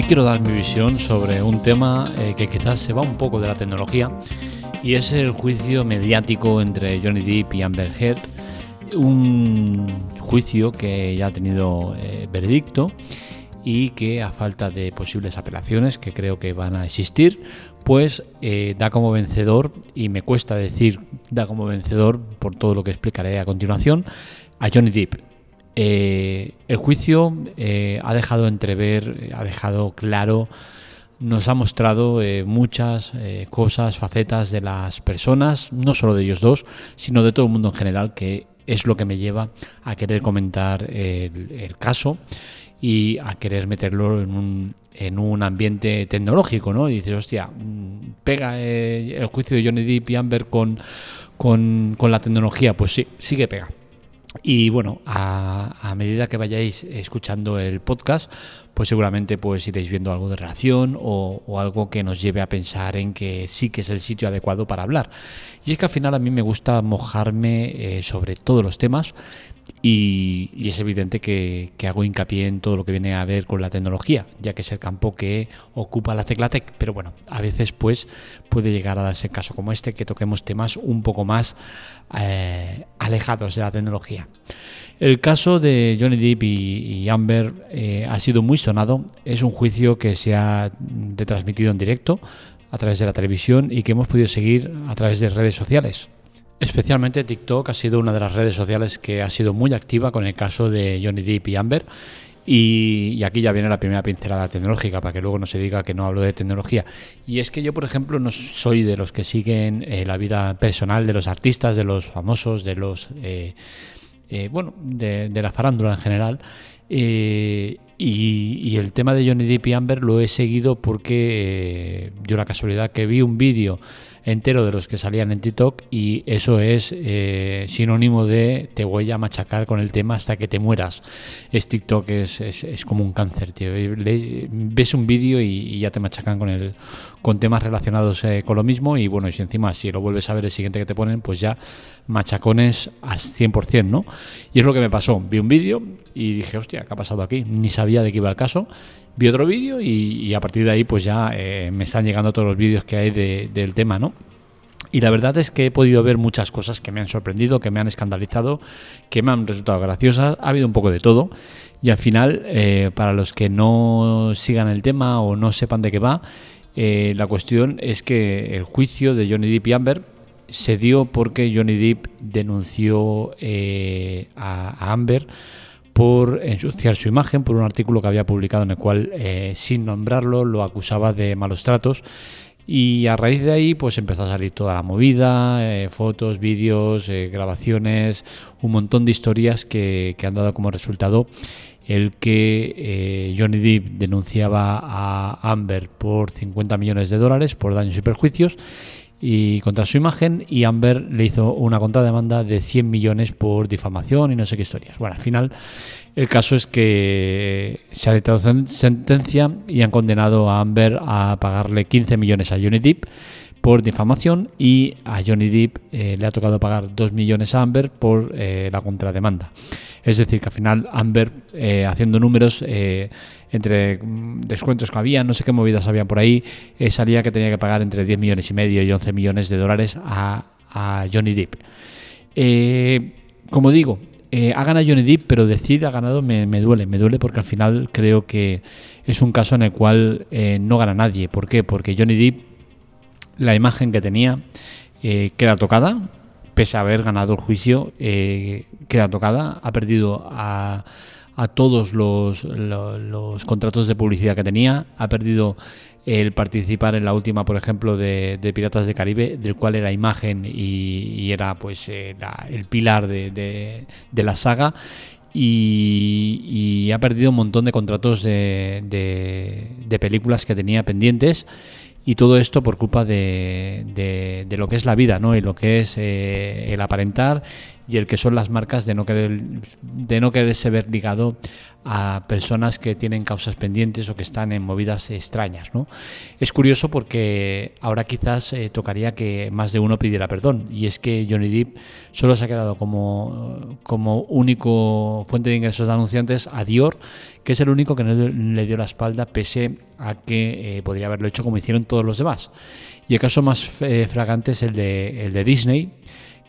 Hoy quiero dar mi visión sobre un tema eh, que quizás se va un poco de la tecnología y es el juicio mediático entre Johnny Depp y Amber Heard. Un juicio que ya ha tenido eh, veredicto y que a falta de posibles apelaciones que creo que van a existir, pues eh, da como vencedor, y me cuesta decir da como vencedor por todo lo que explicaré a continuación, a Johnny Depp. Eh, el juicio eh, ha dejado entrever, ha dejado claro, nos ha mostrado muchas cosas, facetas de las personas, no solo de ellos dos, sino de todo el mundo en general, que es lo que me lleva a querer comentar el caso y a querer meterlo en un, en un ambiente tecnológico, ¿no? Y dices, hostia, mm, pega eh, el juicio de Johnny Depp y Amber con, con, con, la tecnología. Pues sí, sí que pega. Y bueno, a, medida que vayáis escuchando el podcast, pues seguramente pues iréis viendo algo de relación o, algo que nos lleve a pensar en que sí que es el sitio adecuado para hablar. Y es que al final a mí me gusta mojarme eh, sobre todos los temas y, es evidente que, hago hincapié en todo lo que viene a ver con la tecnología, ya que es el campo que ocupa la Teclatec, pero bueno, a veces pues puede llegar a darse caso como este, que toquemos temas un poco más eh, alejados de la tecnología. El caso de Johnny Depp y, Amber eh, ha sido muy sonado, es un juicio que se ha retransmitido en directo a través de la televisión y que hemos podido seguir a través de redes sociales. Especialmente TikTok ha sido una de las redes sociales que ha sido muy activa con el caso de Johnny Depp y Amber. Y, aquí ya viene la primera pincelada tecnológica, para que luego no se diga que no hablo de tecnología. Y es que yo, por ejemplo, no soy de los que siguen eh, la vida personal de los artistas, de los famosos, de los... Eh, eh, bueno, de, la farándula en general. y, y, el tema de Johnny Depp y Amber lo he seguido porque yo la casualidad que vi un vídeo entero de los que salían en TikTok y eso es eh, sinónimo de te voy a machacar con el tema hasta que te mueras. Es TikTok es, es, como un cáncer, tío. ves un vídeo y, ya te machacan con el con temas relacionados eh, con lo mismo y bueno, y si encima si lo vuelves a ver el siguiente que te ponen, pues ya machacones al 100%, ¿no? Y es lo que me pasó. Vi un vídeo y dije, hostia, ¿qué ha pasado aquí? Ni sabía de qué iba el caso vi otro vídeo y, a partir de ahí pues ya eh, me están llegando todos los vídeos que hay del tema, ¿no? Y la verdad es que he podido ver muchas cosas que me han sorprendido, que me han escandalizado, que me han resultado graciosas. Ha habido un poco de todo. Y al final, eh, para los que no sigan el tema o no sepan de qué va, eh, la cuestión es que el juicio de Johnny Depp y Amber se dio porque Johnny Depp denunció a Amber por ensuciar su imagen, por un artículo que había publicado en el cual, eh, sin nombrarlo, lo acusaba de malos tratos. Y a raíz de ahí, pues empezó a salir toda la movida, eh, fotos, vídeos, eh, grabaciones, un montón de historias que, han dado como resultado el que Johnny Depp denunciaba a Amber por 50 millones de dólares por daños y perjuicios y contra su imagen y Amber le hizo una contrademanda de 100 millones por difamación y no sé qué historias. Bueno, al final el caso es que se ha dictado sentencia y han condenado a Amber a pagarle 15 millones a Johnny Depp por difamación y a Johnny Depp eh, le ha tocado pagar 2 millones a Amber por eh, la contrademanda. Es decir, que al final Amber, eh, haciendo números, entre mm, descuentos que había, no sé qué movidas había por ahí, eh, salía que tenía que pagar entre 10 millones y medio y 11 millones de dólares a, Johnny Depp. Eh, como digo, eh, ha ganado Johnny Depp, pero decir ha ganado me, duele, me duele porque al final creo que es un caso en el cual no gana nadie. ¿Por qué? Porque Johnny Depp, la imagen que tenía, queda tocada, pese a haber ganado el juicio, queda tocada, ha perdido a todos los, contratos de publicidad que tenía, ha perdido el participar en la última, por ejemplo, de, Piratas del Caribe, del cual era imagen y, era pues eh, el pilar de, la saga. Y, ha perdido un montón de contratos de, películas que tenía pendientes y todo esto por culpa de, de, lo que es la vida, ¿no? Y lo que es eh, el aparentar y el que son las marcas de no querer de no quererse ver ligado a personas que tienen causas pendientes o que están en movidas extrañas. ¿no? Es curioso porque ahora quizás eh, tocaría que más de uno pidiera perdón y es que Johnny Depp solo se ha quedado como, como único fuente de ingresos de anunciantes a Dior, que es el único que no le dio la espalda pese a que eh, podría haberlo hecho como hicieron todos los demás. Y el caso más eh, fragante es el de, el de Disney,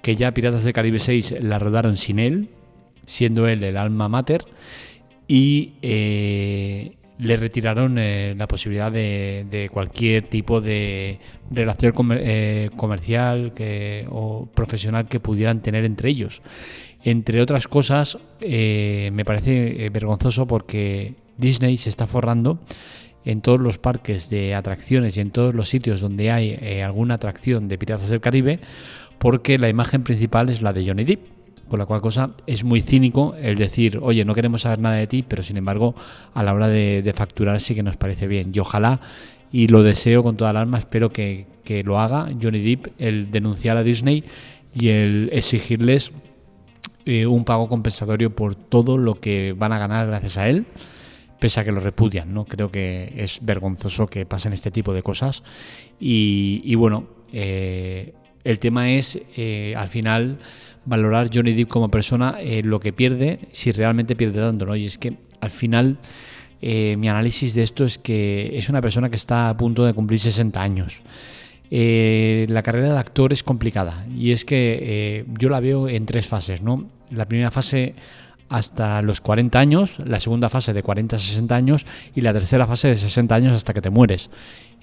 que ya Piratas del Caribe 6 la rodaron sin él, siendo él el alma mater y eh, le retiraron eh, la posibilidad de, cualquier tipo de relación eh, comercial o profesional que pudieran tener entre ellos. Entre otras cosas, me parece vergonzoso porque Disney se está forrando en todos los parques de atracciones y en todos los sitios donde hay alguna atracción de Piratas del Caribe, porque la imagen principal es la de Johnny Depp con la cual cosa es muy cínico el decir, oye, no queremos saber nada de ti, pero sin embargo, a la hora de, facturar sí que nos parece bien. Y ojalá, y lo deseo con toda el alma, espero que, lo haga Johnny Depp, el denunciar a Disney y el exigirles eh, un pago compensatorio por todo lo que van a ganar gracias a él pese a que lo repudian, ¿no? Creo que es vergonzoso que pasen este tipo de cosas. Y, bueno, eh, el tema es, eh, al final, valorar Johnny Depp como persona eh, lo que pierde, si realmente pierde tanto, ¿no? Y es que al final eh, mi análisis de esto es que es una persona que está a punto de cumplir 60 años. La carrera de actor es complicada y es que yo la veo en tres fases, ¿no? La primera fase hasta los 40 años, la segunda fase de 40 a 60 años y la tercera fase de 60 años hasta que te mueres.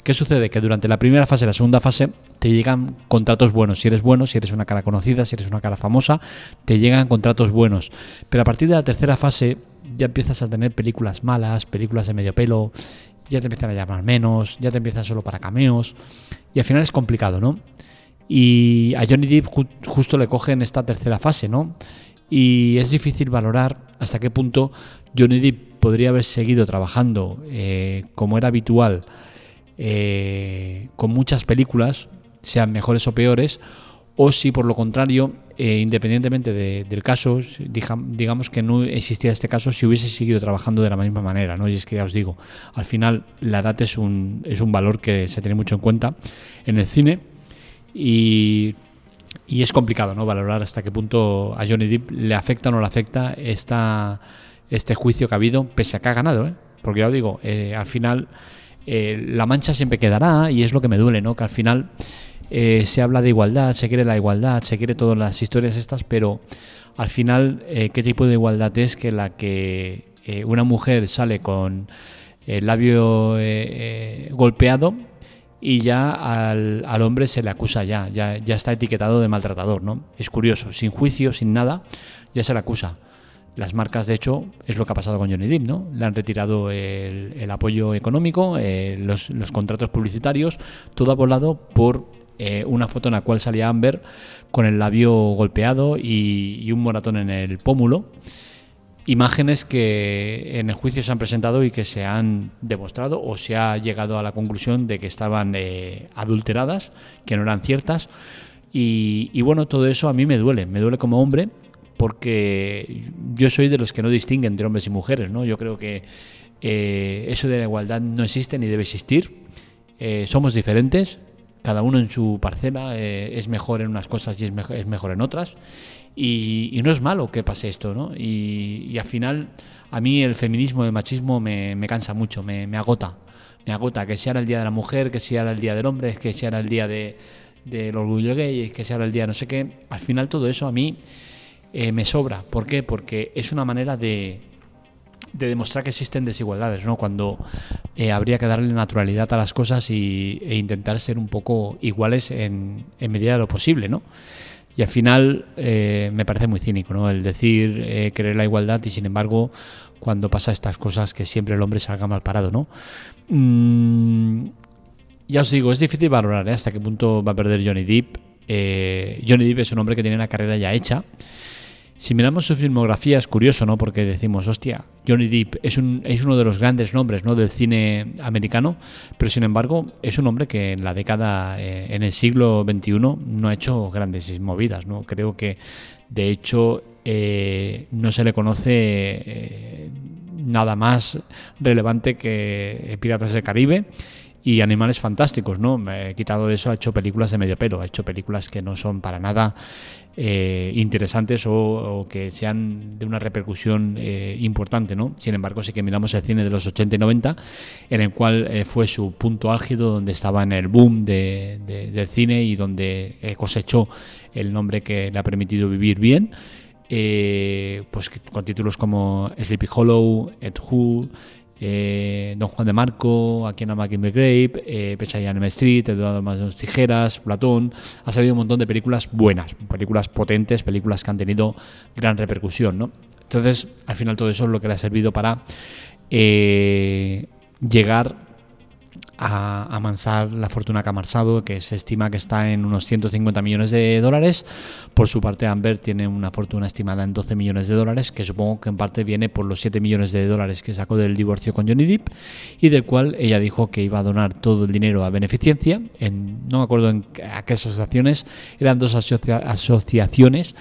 ¿Qué sucede? Que durante la primera fase y la segunda fase te llegan contratos buenos. Si eres bueno, si eres una cara conocida, si eres una cara famosa, te llegan contratos buenos. Pero a partir de la tercera fase ya empiezas a tener películas malas, películas de medio pelo, ya te empiezan a llamar menos, ya te empiezan solo para cameos. Y al final es complicado, ¿no? Y a Johnny Depp justo le cogen esta tercera fase, ¿no? Y es difícil valorar hasta qué punto Johnny Depp podría haber seguido trabajando eh, como era habitual eh, con muchas películas, sean mejores o peores, o si por lo contrario, eh, independientemente del caso, digamos que no existía este caso, si hubiese seguido trabajando de la misma manera, ¿no? Y es que ya os digo, al final la edad es un, es un valor que se tiene mucho en cuenta en el cine y, y es complicado, ¿no? Valorar hasta qué punto a Johnny Depp le afecta o no le afecta esta, este juicio que ha habido, pese a que ha ganado, ¿eh? Porque ya os digo, al final eh, la mancha siempre quedará y es lo que me duele, ¿no? Que al final eh, se habla de igualdad, se quiere la igualdad, se quiere todas las historias estas, pero al final, eh, ¿qué tipo de igualdad es que la que una mujer sale con el labio golpeado y ya al, al, hombre se le acusa ya, ya, ya está etiquetado de maltratador, ¿no? Es curioso, sin juicio, sin nada, ya se le acusa. Las marcas, de hecho, es lo que ha pasado con Johnny Depp, ¿no? Le han retirado el, apoyo económico, eh, los, contratos publicitarios, todo abolado por eh, una foto en la cual salía Amber con el labio golpeado y, un moratón en el pómulo. Imágenes que en el juicio se han presentado y que se han demostrado o se ha llegado a la conclusión de que estaban eh, adulteradas, que no eran ciertas. Y, y bueno, todo eso a mí me duele, me duele como hombre porque yo soy de los que no distinguen entre hombres y mujeres, ¿no? Yo creo que eh, eso de la igualdad no existe ni debe existir. Eh, somos diferentes, cada uno en su parcela eh, es mejor en unas cosas y es mejor, es mejor en otras. Y, no es malo que pase esto, ¿no? Y, al final, a mí el feminismo, el machismo me, cansa mucho, me, agota. Me agota que sea el día de la mujer, que sea el día del hombre, que sea el día de, del orgullo gay, que sea el día no sé qué. Al final, todo eso a mí eh, me sobra. ¿Por qué? Porque es una manera de, demostrar que existen desigualdades, ¿no? Cuando eh, habría que darle naturalidad a las cosas y, e intentar ser un poco iguales en, medida de lo posible, ¿no? Y al final eh, me parece muy cínico, ¿no? El decir querer la igualdad y sin embargo cuando pasa estas cosas que siempre el hombre salga mal parado, ¿no? Mm, ya os digo, es difícil valorar hasta qué punto va a perder Johnny Depp. Johnny Depp es un hombre que tiene una carrera ya hecha Si miramos su filmografía es curioso, ¿no? Porque decimos, hostia, Johnny Depp es, un, es uno de los grandes nombres ¿no? del cine americano, pero sin embargo es un hombre que en la década, eh, en el siglo XXI, no ha hecho grandes movidas, ¿no? Creo que, de hecho, eh, no se le conoce eh, nada más relevante que Piratas del Caribe y Animales Fantásticos, ¿no? Me he quitado de eso, ha hecho películas de medio pelo, ha hecho películas que no son para nada eh, interesantes o, que sean de una repercusión eh, importante, ¿no? Sin embargo, sí que miramos el cine de los 80 y 90, en el cual eh, fue su punto álgido, donde estaba en el boom de, del cine y donde cosechó el nombre que le ha permitido vivir bien. pues con títulos como Sleepy Hollow, Ed Who, eh, Don Juan de Marco, Amakin Grave, eh, Pesadilla en Street, Eduardo Más Tijeras, Platón. Ha salido un montón de películas buenas, películas potentes, películas que han tenido gran repercusión. ¿no? Entonces, al final todo eso es lo que le ha servido para eh, llegar a la fortuna que ha que se estima que está en unos 150 millones de dólares. Por su parte, Amber tiene una fortuna estimada en 12 millones de dólares, que supongo que en parte viene por los 7 millones de dólares que sacó del divorcio con Johnny Depp y del cual ella dijo que iba a donar todo el dinero a beneficencia. En, no me acuerdo en a qué asociaciones, eran dos asociaciones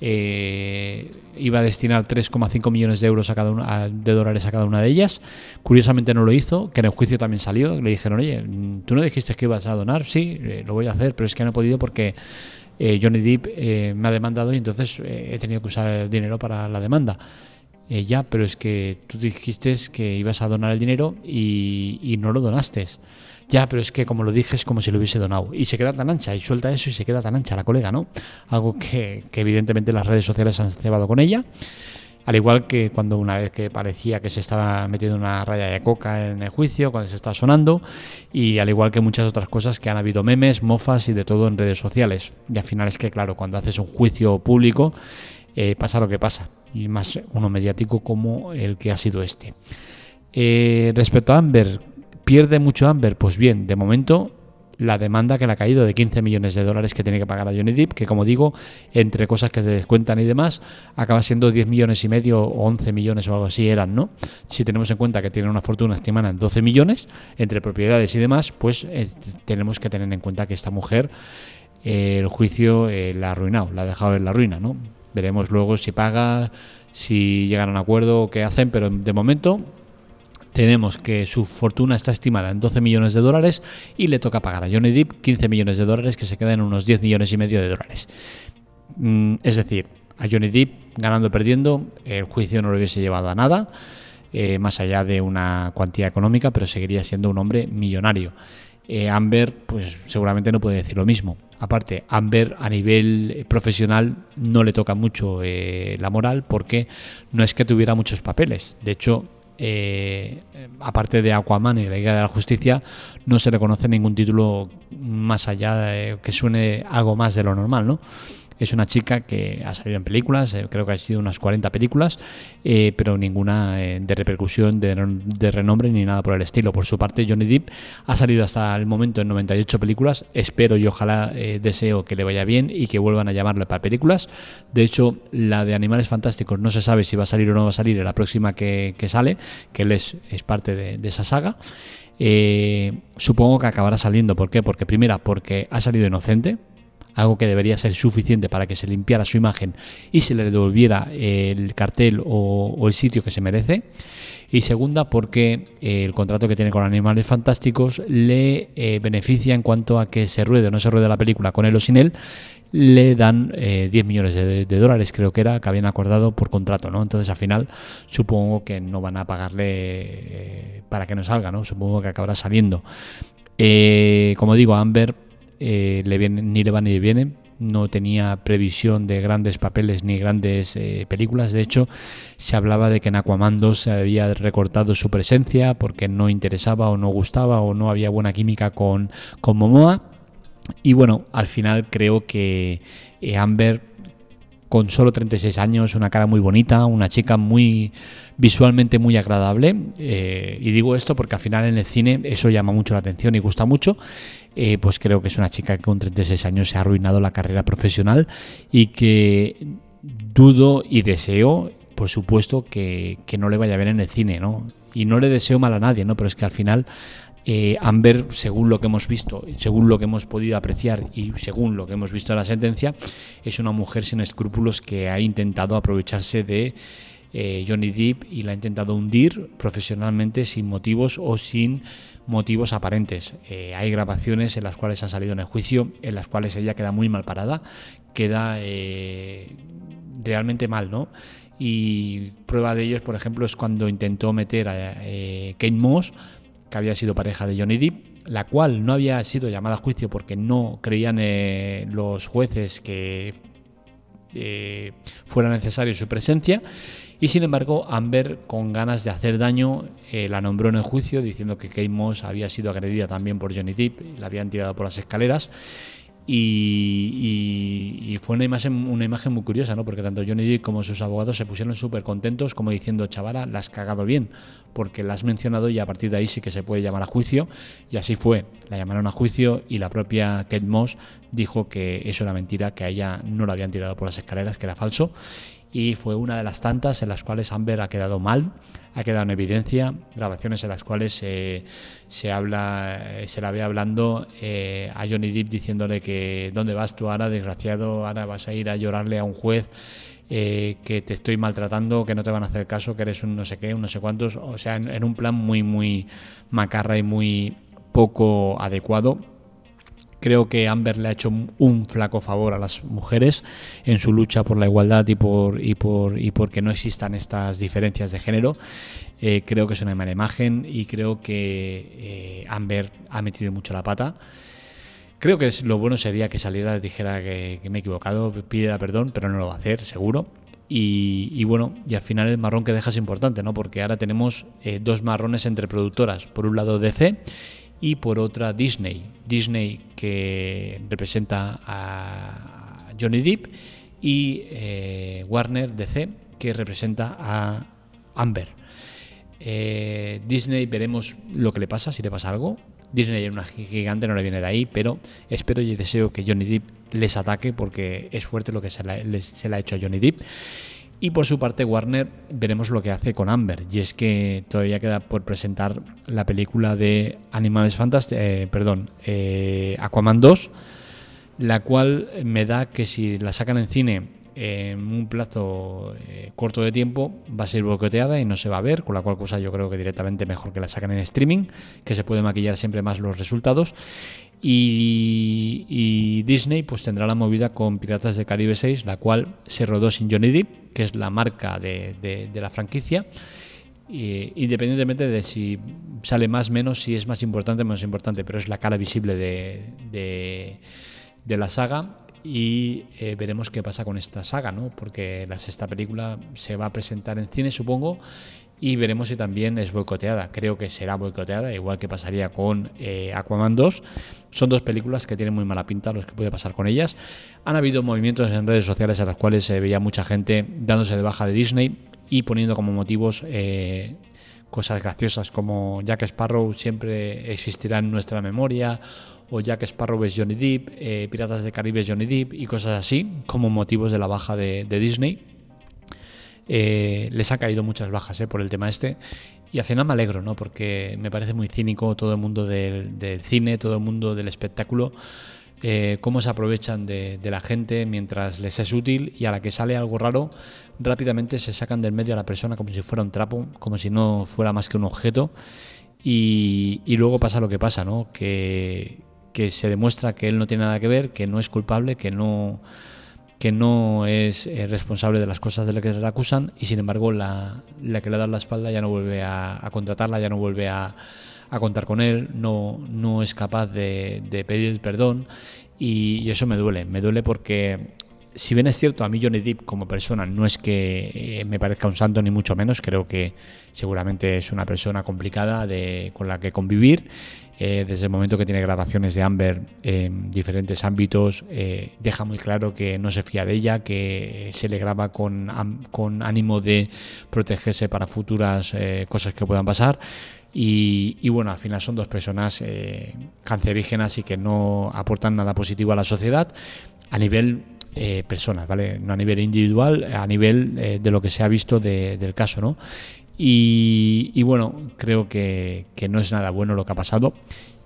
eh, iba a destinar 3,5 millones de euros a cada una, de dólares a cada una de ellas. Curiosamente no lo hizo, que en el juicio también salió. Le dijeron, oye, tú no dijiste que ibas a donar, sí, eh, lo voy a hacer, pero es que no he podido porque eh, Johnny Depp me ha demandado y entonces he tenido que usar el dinero para la demanda. ya, pero es que tú dijiste que ibas a donar el dinero y no lo donaste. Ya, pero es que como lo dije es como si lo hubiese donado. Y se queda tan ancha y suelta eso y se queda tan ancha la colega, ¿no? Algo que, evidentemente las redes sociales han cebado con ella. Al igual que cuando una vez que parecía que se estaba metiendo una raya de coca en el juicio, cuando se está sonando, y al igual que muchas otras cosas que han habido memes, mofas y de todo en redes sociales. Y al final es que, claro, cuando haces un juicio público, eh, pasa lo que pasa, y más uno mediático como el que ha sido este. Eh, respecto a Amber, ¿Pierde mucho Amber? Pues bien, de momento la demanda que le ha caído de 15 millones de dólares que tiene que pagar a Johnny Depp, que como digo, entre cosas que se descuentan y demás, acaba siendo 10 millones y medio o 11 millones o algo así eran, ¿no? Si tenemos en cuenta que tiene una fortuna estimada en 12 millones, entre propiedades y demás, pues eh, tenemos que tener en cuenta que esta mujer, eh, el juicio eh, la ha arruinado, la ha dejado en la ruina, ¿no? Veremos luego si paga, si llegan a un acuerdo qué hacen, pero de momento tenemos que su fortuna está estimada en 12 millones de dólares y le toca pagar a Johnny Depp 15 millones de dólares que se quedan en unos 10 millones y medio de dólares. Mm, es decir, a Johnny Depp ganando o perdiendo, el juicio no lo hubiese llevado a nada, eh, más allá de una cuantía económica, pero seguiría siendo un hombre millonario. Eh, Amber, pues seguramente no puede decir lo mismo. Aparte, Amber a nivel profesional no le toca mucho eh, la moral porque no es que tuviera muchos papeles. De hecho, eh, aparte de Aquaman y la Liga de la Justicia, no se le conoce ningún título más allá de que suene algo más de lo normal, ¿no? Es una chica que ha salido en películas, eh, creo que ha sido unas 40 películas, eh, pero ninguna eh, de repercusión, de, renombre ni nada por el estilo. Por su parte, Johnny Depp ha salido hasta el momento en 98 películas. Espero y ojalá deseo que le vaya bien y que vuelvan a llamarle para películas. De hecho, la de Animales Fantásticos no se sabe si va a salir o no va a salir en la próxima que, sale, que él es, parte de, de esa saga. supongo que acabará saliendo. ¿Por qué? Porque primera, porque ha salido inocente, algo que debería ser suficiente para que se limpiara su imagen y se le devolviera el cartel o, el sitio que se merece. Y segunda, porque eh, el contrato que tiene con Animales Fantásticos le eh, beneficia en cuanto a que se ruede o no se ruede la película con él o sin él, le dan 10 eh, millones de, dólares, creo que era, que habían acordado por contrato, ¿no? Entonces al final supongo que no van a pagarle para que no salga, ¿no? Supongo que acabará saliendo. como digo, Amber eh, ni le va ni le viene. No tenía previsión de grandes papeles ni grandes eh, películas. De hecho, se hablaba de que en Aquaman 2 se había recortado su presencia porque no interesaba o no gustaba o no había buena química con, con Momoa. Y bueno, al final creo que eh, Amber, con solo 36 años, una cara muy bonita, una chica muy visualmente muy agradable. y digo esto porque al final en el cine eso llama mucho la atención y gusta mucho. Eh, pues creo que es una chica que con 36 años se ha arruinado la carrera profesional y que dudo y deseo, por supuesto, que, que no le vaya ver en el cine, ¿no? Y no le deseo mal a nadie, ¿no? Pero es que al final eh, Amber, según lo que hemos visto, según lo que hemos podido apreciar y según lo que hemos visto en la sentencia, es una mujer sin escrúpulos que ha intentado aprovecharse de eh, Johnny Depp y la ha intentado hundir profesionalmente sin motivos o sin motivos aparentes. Eh, hay grabaciones en las cuales ha salido en el juicio, en las cuales ella queda muy mal parada, queda realmente mal, ¿no? Y prueba de ello, por ejemplo, es cuando intentó meter a Kate Moss que había sido pareja de Johnny Depp, la cual no había sido llamada a juicio porque no creían eh, los jueces que eh, fuera necesario su presencia. Y sin embargo, Amber, con ganas de hacer daño, eh, la nombró en el juicio diciendo que Kate Moss había sido agredida también por Johnny Depp, la habían tirado por las escaleras y, fue una imagen, una imagen muy curiosa, ¿no? porque tanto Johnny Depp como sus abogados se pusieron súper contentos, como diciendo, chavala, la has cagado bien, porque la has mencionado y a partir de ahí sí que se puede llamar a juicio. Y así fue, la llamaron a juicio y la propia Kate Moss dijo que eso era mentira, que a ella no la habían tirado por las escaleras, que era falso y fue una de las tantas en las cuales Amber ha quedado mal, ha quedado en evidencia, grabaciones en las cuales se habla, eh, se la ve hablando eh, a Johnny Depp diciéndole que dónde vas tú ahora, desgraciado, ahora vas a ir a llorarle a un juez. Eh, que te estoy maltratando, que no te van a hacer caso, que eres un no sé qué, un no sé cuántos, o sea, en un plan muy, muy macarra y muy poco adecuado Creo que Amber le ha hecho un flaco favor a las mujeres en su lucha por la igualdad y por y por y porque no existan estas diferencias de género. Eh, creo que es una mala imagen y creo que eh, Amber ha metido mucho la pata. Creo que lo bueno sería que saliera dijera que, me he equivocado, pida perdón, pero no lo va a hacer, seguro. Y, bueno, y al final el marrón que deja es importante, ¿no? Porque ahora tenemos eh, dos marrones entre productoras. Por un lado DC y por otra Disney. Disney que representa a Johnny Depp y eh, Warner DC que representa a Amber. Eh, Disney veremos lo que le pasa, si le pasa algo. Disney es una gigante, no le viene de ahí, pero espero y deseo que Johnny Depp les ataque porque es fuerte lo que se se le ha hecho a Johnny Depp. Y por su parte Warner veremos lo que hace con Amber. Y es que todavía queda por presentar la película de Animales Fantásticos, eh, perdón, eh, Aquaman 2, la cual me da que si la sacan en cine en un plazo eh, corto de tiempo va a ser boicoteada y no se va a ver, con la cual cosa yo creo que directamente mejor que la saquen en streaming, que se puede maquillar siempre más los resultados. Y, Disney pues tendrá la movida con Piratas del Caribe 6, la cual se rodó sin Johnny Depp, que es la marca de, la franquicia. independientemente de si sale más menos, si es más importante o menos importante, pero es la cara visible de, la saga y eh, veremos qué pasa con esta saga, ¿no? porque la sexta película se va a presentar en cine, supongo, y veremos si también es boicoteada. Creo que será boicoteada, igual que pasaría con eh, Aquaman 2. Son dos películas que tienen muy mala pinta los que puede pasar con ellas. Han habido movimientos en redes sociales a las cuales se veía mucha gente dándose de baja de Disney y poniendo como motivos eh, cosas graciosas como Jack Sparrow siempre existirá en nuestra memoria o Jack Sparrow es Johnny Depp, eh, Piratas de Caribe es Johnny Depp y cosas así como motivos de la baja de Disney eh, les ha caído muchas bajas eh, por el tema este. Y al final me alegro, ¿no? Porque me parece muy cínico todo el mundo del, cine, todo el mundo del espectáculo, eh, cómo se aprovechan de, la gente mientras les es útil y a la que sale algo raro, rápidamente se sacan del medio a la persona como si fuera un trapo, como si no fuera más que un objeto. Y, y luego pasa lo que pasa, ¿no? Que, que se demuestra que él no tiene nada que ver, que no es culpable, que no que no es eh, responsable de las cosas de las que se le acusan y sin embargo la, que le da la espalda ya no vuelve a, contratarla, ya no vuelve a, contar con él, no, no es capaz de, pedir perdón y, eso me duele, me duele porque si bien es cierto, a mí Johnny Depp como persona no es que eh, me parezca un santo ni mucho menos, creo que seguramente es una persona complicada de, con la que convivir eh, desde el momento que tiene grabaciones de Amber en diferentes ámbitos, eh, deja muy claro que no se fía de ella, que se le graba con, con ánimo de protegerse para futuras eh, cosas que puedan pasar. Y, bueno, al final son dos personas cancerígenas y que no aportan nada positivo a la sociedad. A nivel eh, personas, ¿vale? No a nivel individual, a nivel de lo que se ha visto del caso, ¿no? Y, bueno, creo que, no es nada bueno lo que ha pasado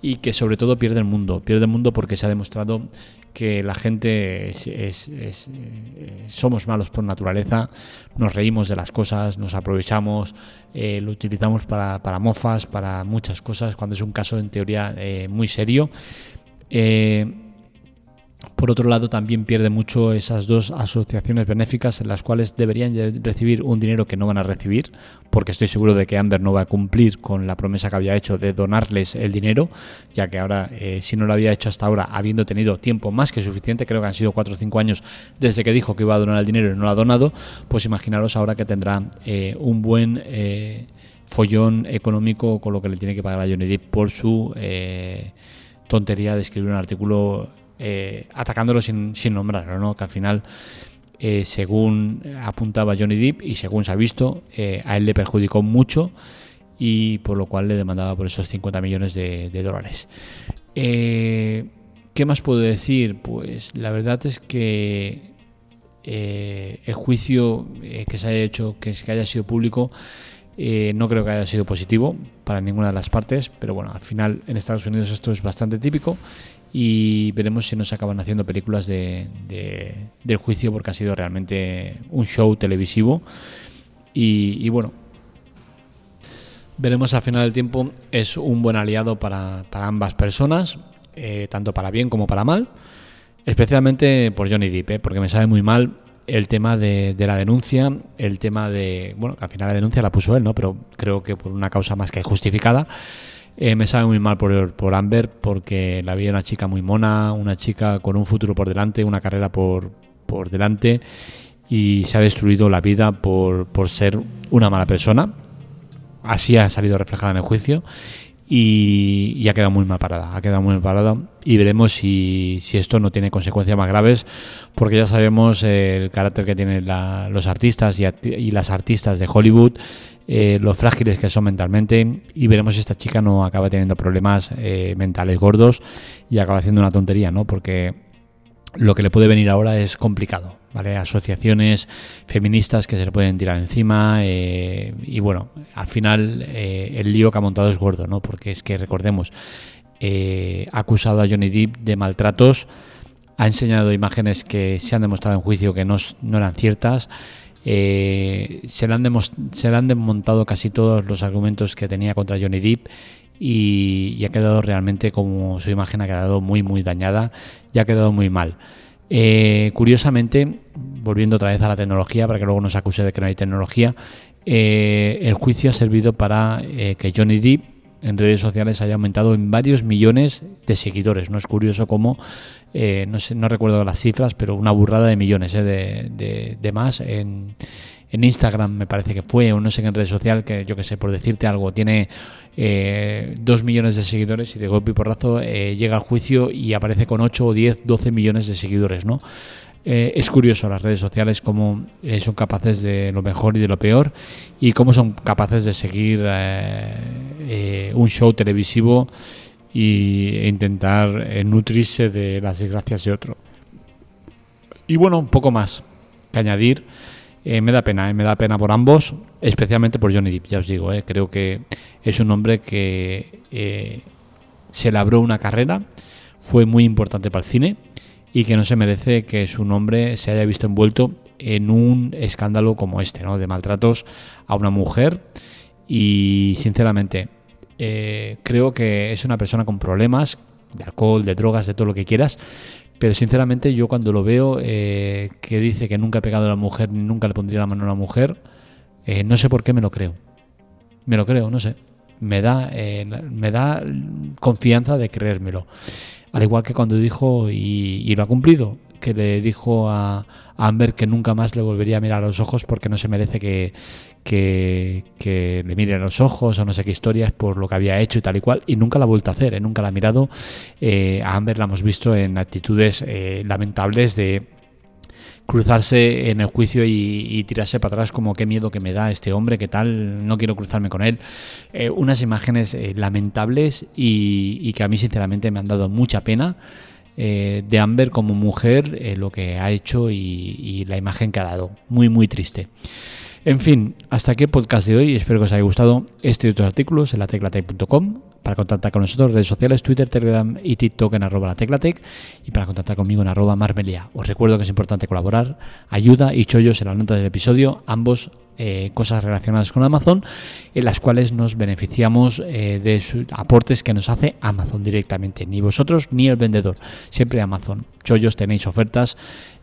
y que sobre todo pierde el mundo. Pierde el mundo porque se ha demostrado que la gente es, somos malos por naturaleza, nos reímos de las cosas, nos aprovechamos, lo utilizamos para, para, mofas, para muchas cosas, cuando es un caso en teoría muy serio. Por otro lado, también pierde mucho esas dos asociaciones benéficas en las cuales deberían recibir un dinero que no van a recibir, porque estoy seguro de que Amber no va a cumplir con la promesa que había hecho de donarles el dinero, ya que ahora, eh, si no lo había hecho hasta ahora, habiendo tenido tiempo más que suficiente, creo que han sido 4 o 5 años desde que dijo que iba a donar el dinero y no lo ha donado, pues imaginaros ahora que tendrá eh, un buen eh, follón económico con lo que le tiene que pagar a Johnny Depp por su tontería de escribir un artículo eh, atacándolo sin, nombrarlo, ¿no? que al final, eh, según apuntaba Johnny Depp y según se ha visto, eh, a él le perjudicó mucho y por lo cual le demandaba por esos 50 millones de, dólares. ¿Qué más puedo decir? Pues la verdad es que el juicio que se haya hecho, que, que haya sido público, no creo que haya sido positivo para ninguna de las partes, pero bueno, al final en Estados Unidos esto es bastante típico y veremos si nos acaban haciendo películas de, del juicio porque ha sido realmente un show televisivo y, bueno veremos al final del tiempo es un buen aliado para, ambas personas eh, tanto para bien como para mal especialmente por Johnny Depp ¿eh? porque me sabe muy mal el tema de, de, la denuncia, el tema de, bueno, al final la denuncia la puso él, ¿no? Pero creo que por una causa más que justificada. Eh, me sabe muy mal por, Amber porque la vi una chica muy mona, una chica con un futuro por delante, una carrera por, por delante y se ha destruido la vida por, por ser una mala persona. Así ha salido reflejada en el juicio y, ha quedado muy mal parada. Ha quedado muy mal parada y veremos si, si esto no tiene consecuencias más graves, porque ya sabemos el carácter que tienen los artistas y, y, las artistas de Hollywood, eh, los frágiles que son mentalmente, y veremos si esta chica no acaba teniendo problemas eh, mentales gordos y acaba haciendo una tontería, ¿no? Porque lo que le puede venir ahora es complicado. ¿vale? Asociaciones feministas que se le pueden tirar encima eh, y bueno, al final eh, el lío que ha montado es gordo, ¿no? Porque es que recordemos, ha acusado a Johnny Depp de maltratos, ha enseñado imágenes que se han demostrado en juicio que no, eran ciertas. Se, le han se han desmontado casi todos los argumentos que tenía contra Johnny Depp y, ha quedado realmente como su imagen ha quedado muy muy dañada y ha quedado muy mal. Eh, curiosamente, volviendo otra vez a la tecnología, para que luego no se acuse de que no hay tecnología, eh, el juicio ha servido para eh, que Johnny Depp en redes sociales haya aumentado en varios millones de seguidores. No es curioso cómo, no, sé, no recuerdo las cifras, pero una burrada de millones de, de, más en, Instagram me parece que fue, o no sé qué en red social, que yo que sé, por decirte algo, tiene eh, dos millones de seguidores y de golpe y porrazo eh, llega al juicio y aparece con 8 o 10, 12 millones de seguidores, ¿no? Eh, es curioso las redes sociales cómo eh, son capaces de lo mejor y de lo peor y cómo son capaces de seguir un show televisivo e intentar nutrirse de las desgracias de otro. Y bueno, un poco más que añadir. Eh, me da pena, eh, me da pena por ambos, especialmente por Johnny Depp, ya os digo, eh, creo que es un hombre que se labró una carrera, fue muy importante para el cine y que no se merece que su nombre se haya visto envuelto en un escándalo como este, ¿no? de maltratos a una mujer y sinceramente creo que es una persona con problemas de alcohol, de drogas, de todo lo que quieras, pero sinceramente yo cuando lo veo eh, que dice que nunca ha pegado a la mujer ni nunca le pondría la mano a una mujer, eh, no sé por qué me lo creo. Me lo creo, no sé. Me da, eh, me da confianza de creérmelo. Al igual que cuando dijo, y, lo ha cumplido, que le dijo a, a, Amber que nunca más le volvería a mirar a los ojos porque no se merece que, le miren los ojos o no sé qué historias por lo que había hecho y tal y cual, y nunca la ha vuelto a hacer, ¿eh? nunca la ha mirado. Eh, a Amber la hemos visto en actitudes eh, lamentables de cruzarse en el juicio y, tirarse para atrás como qué miedo que me da este hombre, qué tal, no quiero cruzarme con él. unas imágenes lamentables y, que a mí sinceramente me han dado mucha pena. eh, de Amber como mujer, eh, lo que ha hecho y, y la imagen que ha dado. Muy, muy triste. En fin, hasta aquí el podcast de hoy. Espero que os haya gustado este y otros artículos en la teclatec.com. Para contactar con nosotros, redes sociales, Twitter, Telegram y TikTok en arroba la teclatec y para contactar conmigo en arroba marmelia. Os recuerdo que es importante colaborar, ayuda y chollos en la nota del episodio, ambos eh, cosas relacionadas con Amazon, en las cuales nos beneficiamos eh, de sus aportes que nos hace Amazon directamente, ni vosotros ni el vendedor, siempre Amazon. Chollos tenéis ofertas,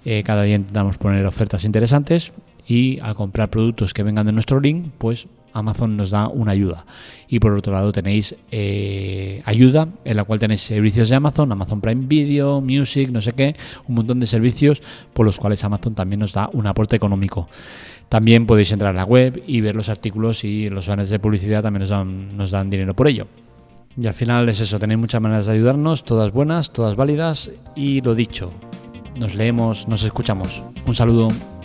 eh, cada día intentamos poner ofertas interesantes y al comprar productos que vengan de nuestro link, pues Amazon nos da una ayuda. Y por otro lado tenéis eh, ayuda en la cual tenéis servicios de Amazon, Amazon Prime Video, Music, no sé qué, un montón de servicios por los cuales Amazon también nos da un aporte económico. También podéis entrar a la web y ver los artículos y los banners de publicidad también nos dan, nos dan dinero por ello. Y al final es eso, tenéis muchas maneras de ayudarnos, todas buenas, todas válidas y lo dicho, nos leemos, nos escuchamos. Un saludo.